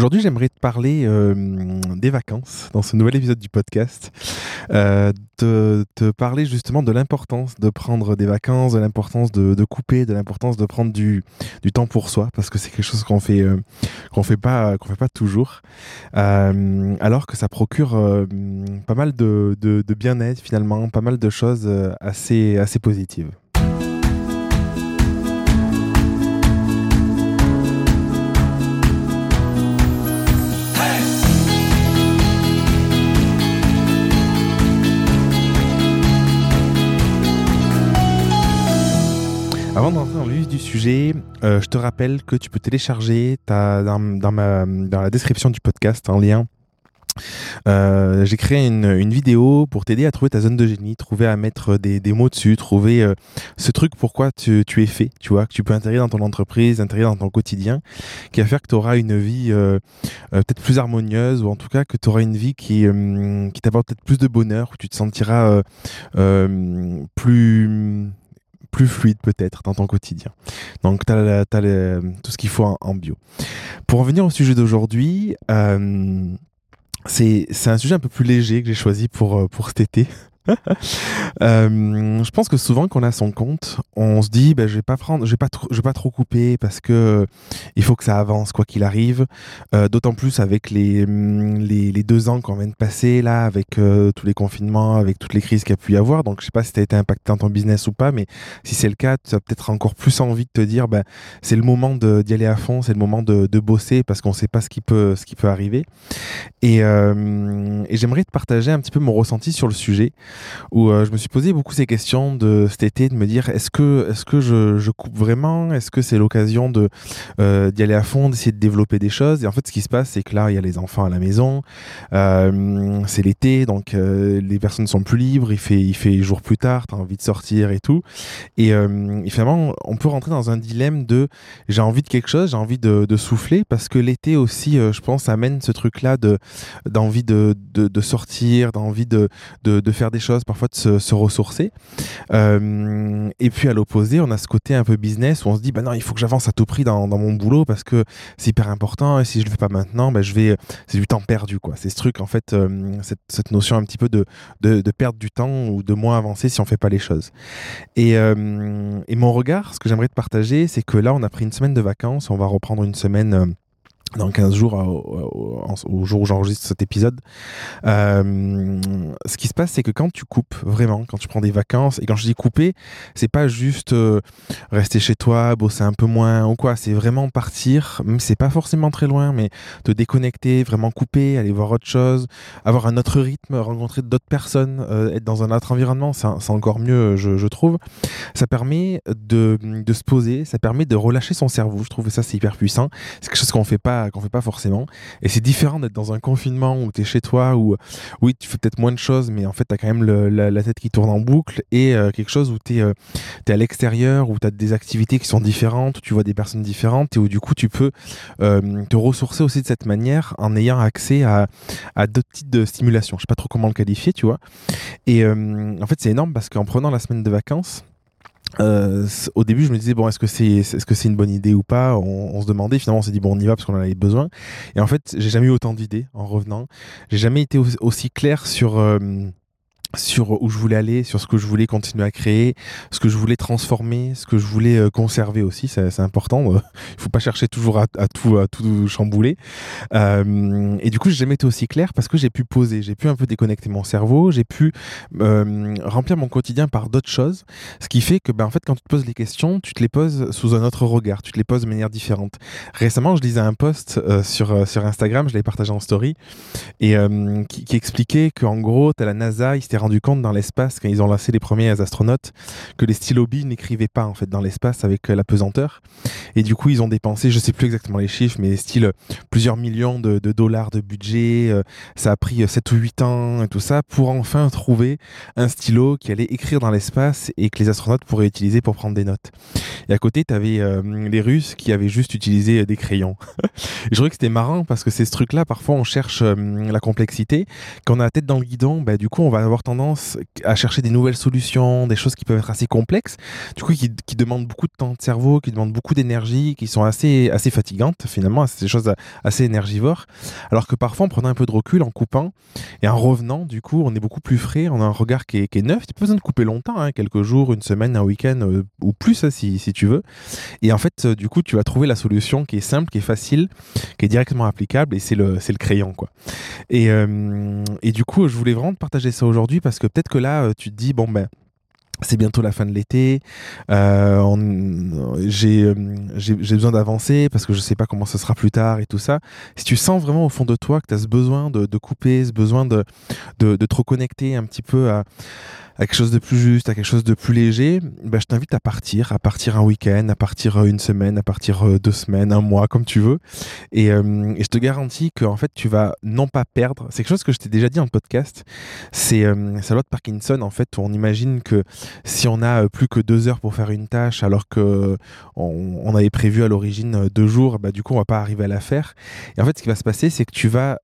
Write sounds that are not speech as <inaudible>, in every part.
Aujourd'hui, j'aimerais te parler euh, des vacances dans ce nouvel épisode du podcast. Euh, te, parler justement de l'importance de prendre des vacances, de l'importance de, couper, de l'importance de prendre du, temps pour soi, parce que c'est quelque chose qu'on fait, euh, qu'on fait pas, fait pas toujours, euh, alors que ça procure pas mal de, de, bien-être finalement, pas mal de choses assez, assez positives. Sujet, euh, je te rappelle que tu peux télécharger ta, dans, ma, dans la description du podcast un lien. Euh, j'ai créé une, vidéo pour t'aider à trouver ta zone de génie, trouver à mettre des, mots dessus, trouver euh, ce truc pourquoi tu, es fait, tu vois, que tu peux intégrer dans ton entreprise, intégrer dans ton quotidien, qui va faire que tu auras une vie peut-être plus harmonieuse, ou en tout cas que tu auras une vie qui, qui t'apporte peut-être plus de bonheur, où tu te sentiras plus plus fluide peut-être dans ton quotidien. Donc tu as, tout ce qu'il faut en, bio. Pour en venir au sujet d'aujourd'hui, euh, c'est un sujet un peu plus léger que j'ai choisi pour, pour cet été. <laughs> euh, je pense que souvent quand on a son compte, on se dit ben, je vais pas prendre, je vais pas pas trop couper parce que euh, il faut que ça avance quoi qu'il arrive. Euh, D'autant plus avec les, les, les deux ans qu'on vient de passer là, avec tous les confinements, avec toutes les crises qu'il y a pu y avoir. Donc je sais pas si tu as été impacté dans ton business ou pas, mais si c'est le cas, tu as peut-être encore plus envie de te dire ben c'est le moment d'y aller à fond, c'est le moment de, de bosser parce qu'on sait pas ce qui peut ce qui peut arriver. Et j'aimerais te partager un petit peu mon ressenti sur le sujet où euh, je me suis posé beaucoup ces questions de cet été, de me dire est-ce que, est-ce que je, coupe vraiment? Est-ce que c'est l'occasion euh, d'y aller à fond, d'essayer de développer des choses? Et en fait, ce qui se passe, c'est que là, il y a les enfants à la maison, euh, c'est l'été, donc les personnes sont plus libres, il fait, il fait jour plus tard, tu as envie de sortir et tout. Et, finalement, on peut rentrer dans un dilemme de j'ai envie de quelque chose, j'ai envie de, de, souffler, parce que l'été aussi, je pense, amène ce truc-là de d'envie de, de, de, sortir, d'envie de, de, de faire des choses parfois de se, ressourcer. Euh, et puis à l'opposé, on a ce côté un peu business où on se dit bah non, il faut que j'avance à tout prix dans, mon boulot parce que c'est hyper important et si je le fais pas maintenant, bah, je vais c'est du temps perdu quoi. C'est ce truc en fait, euh, cette, notion un petit peu de, de, perdre du temps ou de moins avancer si on fait pas les choses. Et, euh, et mon regard, ce que j'aimerais te partager, c'est que là, on a pris une semaine de vacances, on va reprendre une semaine dans 15 jours au, au, au jour où j'enregistre cet épisode. Euh, ce qui se passe, c'est que quand tu coupes vraiment, quand tu prends des vacances, et quand je dis couper, c'est pas juste euh, rester chez toi, bosser un peu moins ou quoi, c'est vraiment partir, c'est pas forcément très loin, mais te déconnecter, vraiment couper, aller voir autre chose, avoir un autre rythme, rencontrer d'autres personnes, euh, être dans un autre environnement, c'est encore mieux, je, trouve. Ça permet de, se poser, ça permet de relâcher son cerveau, je trouve que ça c'est hyper puissant. C'est quelque chose qu'on fait pas qu'on fait pas forcément. Et c'est différent d'être dans un confinement où tu es chez toi, où oui, tu fais peut-être moins de choses, mais en fait, tu as quand même la, tête qui tourne en boucle et euh, quelque chose où tu es, euh, à l'extérieur, où tu as des activités qui sont différentes, tu vois des personnes différentes et où du coup, tu peux euh, te ressourcer aussi de cette manière en ayant accès à, à d'autres types de stimulation. Je sais pas trop comment le qualifier, tu vois. Et en fait, c'est énorme parce qu'en prenant la semaine de vacances, euh, au début, je me disais bon, est-ce que c'est est-ce que c'est une bonne idée ou pas? On, on, se demandait. Finalement, on s'est dit bon, on y va parce qu'on en avait besoin. Et en fait, j'ai jamais eu autant d'idées en revenant. J'ai jamais été aussi clair sur euh, sur où je voulais aller, sur ce que je voulais continuer à créer, ce que je voulais transformer, ce que je voulais euh, conserver aussi, c'est important. <laughs> Il faut pas chercher toujours à, à, tout à tout chambouler. Euh, et du coup, j'ai jamais été aussi clair parce que j'ai pu poser, j'ai pu un peu déconnecter mon cerveau, j'ai pu euh, remplir mon quotidien par d'autres choses, ce qui fait que ben en fait quand tu te poses les questions, tu te les poses sous un autre regard, tu te les poses de manière différente. Récemment, je lisais un post euh, sur sur Instagram, je l'ai partagé en story et euh, qui, qui, expliquait qu'en gros, tu as la NASA, rendu compte dans l'espace, quand ils ont lancé les premiers astronautes, que les stylos billes n'écrivaient pas en fait dans l'espace avec la pesanteur. Et du coup, ils ont dépensé, je sais plus exactement les chiffres, mais style plusieurs millions de, dollars de budget. Euh, ça a pris 7 ou 8 ans et tout ça pour enfin trouver un stylo qui allait écrire dans l'espace et que les astronautes pourraient utiliser pour prendre des notes. Et à côté, tu avais euh, les Russes qui avaient juste utilisé des crayons. <laughs> je trouvais que c'était marrant parce que c'est ce truc-là, parfois on cherche euh, la complexité. Quand on a la tête dans le guidon, bah, du coup, on va avoir tendance tendance à chercher des nouvelles solutions, des choses qui peuvent être assez complexes, du coup qui, demandent beaucoup de temps de cerveau, qui demandent beaucoup d'énergie, qui sont assez, assez fatigantes finalement, des choses assez énergivores. Alors que parfois, en prenant un peu de recul, en coupant et en revenant, du coup, on est beaucoup plus frais, on a un regard qui est, qui est neuf. Tu pas besoin de couper longtemps, hein, quelques jours, une semaine, un week-end euh, ou plus hein, si, si, tu veux. Et en fait, euh, du coup, tu vas trouver la solution qui est simple, qui est facile, qui est directement applicable et c'est le, le crayon. quoi. Et, euh, et du coup, je voulais vraiment te partager ça aujourd'hui parce que peut-être que là, euh, tu te dis, bon, ben, c'est bientôt la fin de l'été. Euh, j'ai besoin d'avancer parce que je sais pas comment ce sera plus tard et tout ça. Si tu sens vraiment au fond de toi que tu as ce besoin de, de, couper, ce besoin de, de, de te reconnecter un petit peu à, à quelque chose de plus juste, à quelque chose de plus léger, bah, je t'invite à partir, à partir un week-end, à partir euh, une semaine, à partir euh, deux semaines, un mois, comme tu veux. Et, euh, et je te garantis que en fait, tu vas non pas perdre. C'est quelque chose que je t'ai déjà dit en podcast. C'est euh, loi de Parkinson. En fait, où on imagine que si on a plus que deux heures pour faire une tâche, alors que on, avait prévu à l'origine deux jours, bah, du coup, on va pas arriver à la faire. Et en fait, ce qui va se passer, c'est que tu vas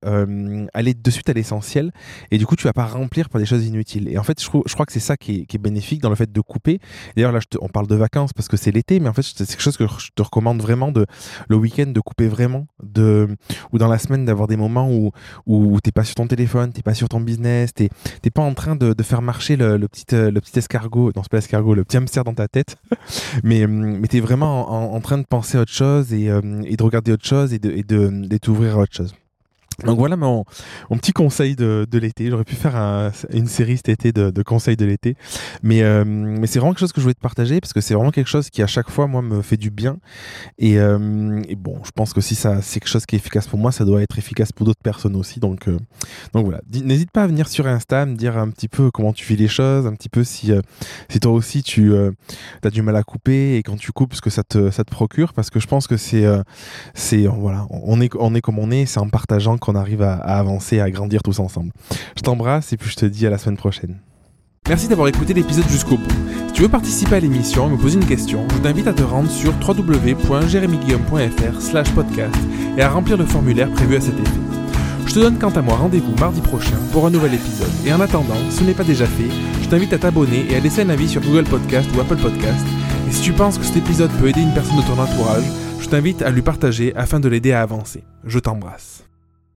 aller de suite à l'essentiel, et du coup, tu vas pas remplir par des choses inutiles. Et en fait, je, je crois c'est ça qui est, bénéfique dans le fait de couper. D'ailleurs, là, on parle de vacances parce que c'est l'été, mais en fait, c'est quelque chose que je te recommande vraiment de le week-end de couper vraiment, de ou dans la semaine d'avoir des moments où où t'es pas sur ton téléphone, t'es pas sur ton business, t'es t'es pas en train de, faire marcher le, petit le petit escargot, non c'est pas l'escargot, le petit hamster dans ta tête, <laughs> mais mais t'es vraiment en, train de penser à autre chose et, euh, de regarder autre chose et de et à autre chose. Donc voilà mon, petit conseil de, l'été. J'aurais pu faire un, une série cet été de, conseils de l'été. Mais, euh, mais c'est vraiment quelque chose que je voulais te partager parce que c'est vraiment quelque chose qui à chaque fois, moi, me fait du bien. Et, euh, bon, je pense que si c'est quelque chose qui est efficace pour moi, ça doit être efficace pour d'autres personnes aussi. Donc, euh, voilà. N'hésite pas à venir sur Insta, me dire un petit peu comment tu vis les choses, un petit peu si, toi aussi tu as du mal à couper et quand tu coupes, ce que ça te, procure. Parce que je pense que c'est, c'est voilà, on est, on est comme on est, c'est en partageant qu'on arrive à, à, avancer, à grandir tous ensemble. Je t'embrasse et puis je te dis à la semaine prochaine. Merci d'avoir écouté l'épisode jusqu'au bout. Si tu veux participer à l'émission et me poser une question, je t'invite à te rendre sur www.jeremyguillaume.fr podcast et à remplir le formulaire prévu à cet effet. Je te donne quant à moi rendez-vous mardi prochain pour un nouvel épisode. Et en attendant, si ce n'est pas déjà fait, je t'invite à t'abonner et à laisser un avis sur Google Podcast ou Apple Podcast. Et si tu penses que cet épisode peut aider une personne de ton entourage, je t'invite à lui partager afin de l'aider à avancer. Je t'embrasse.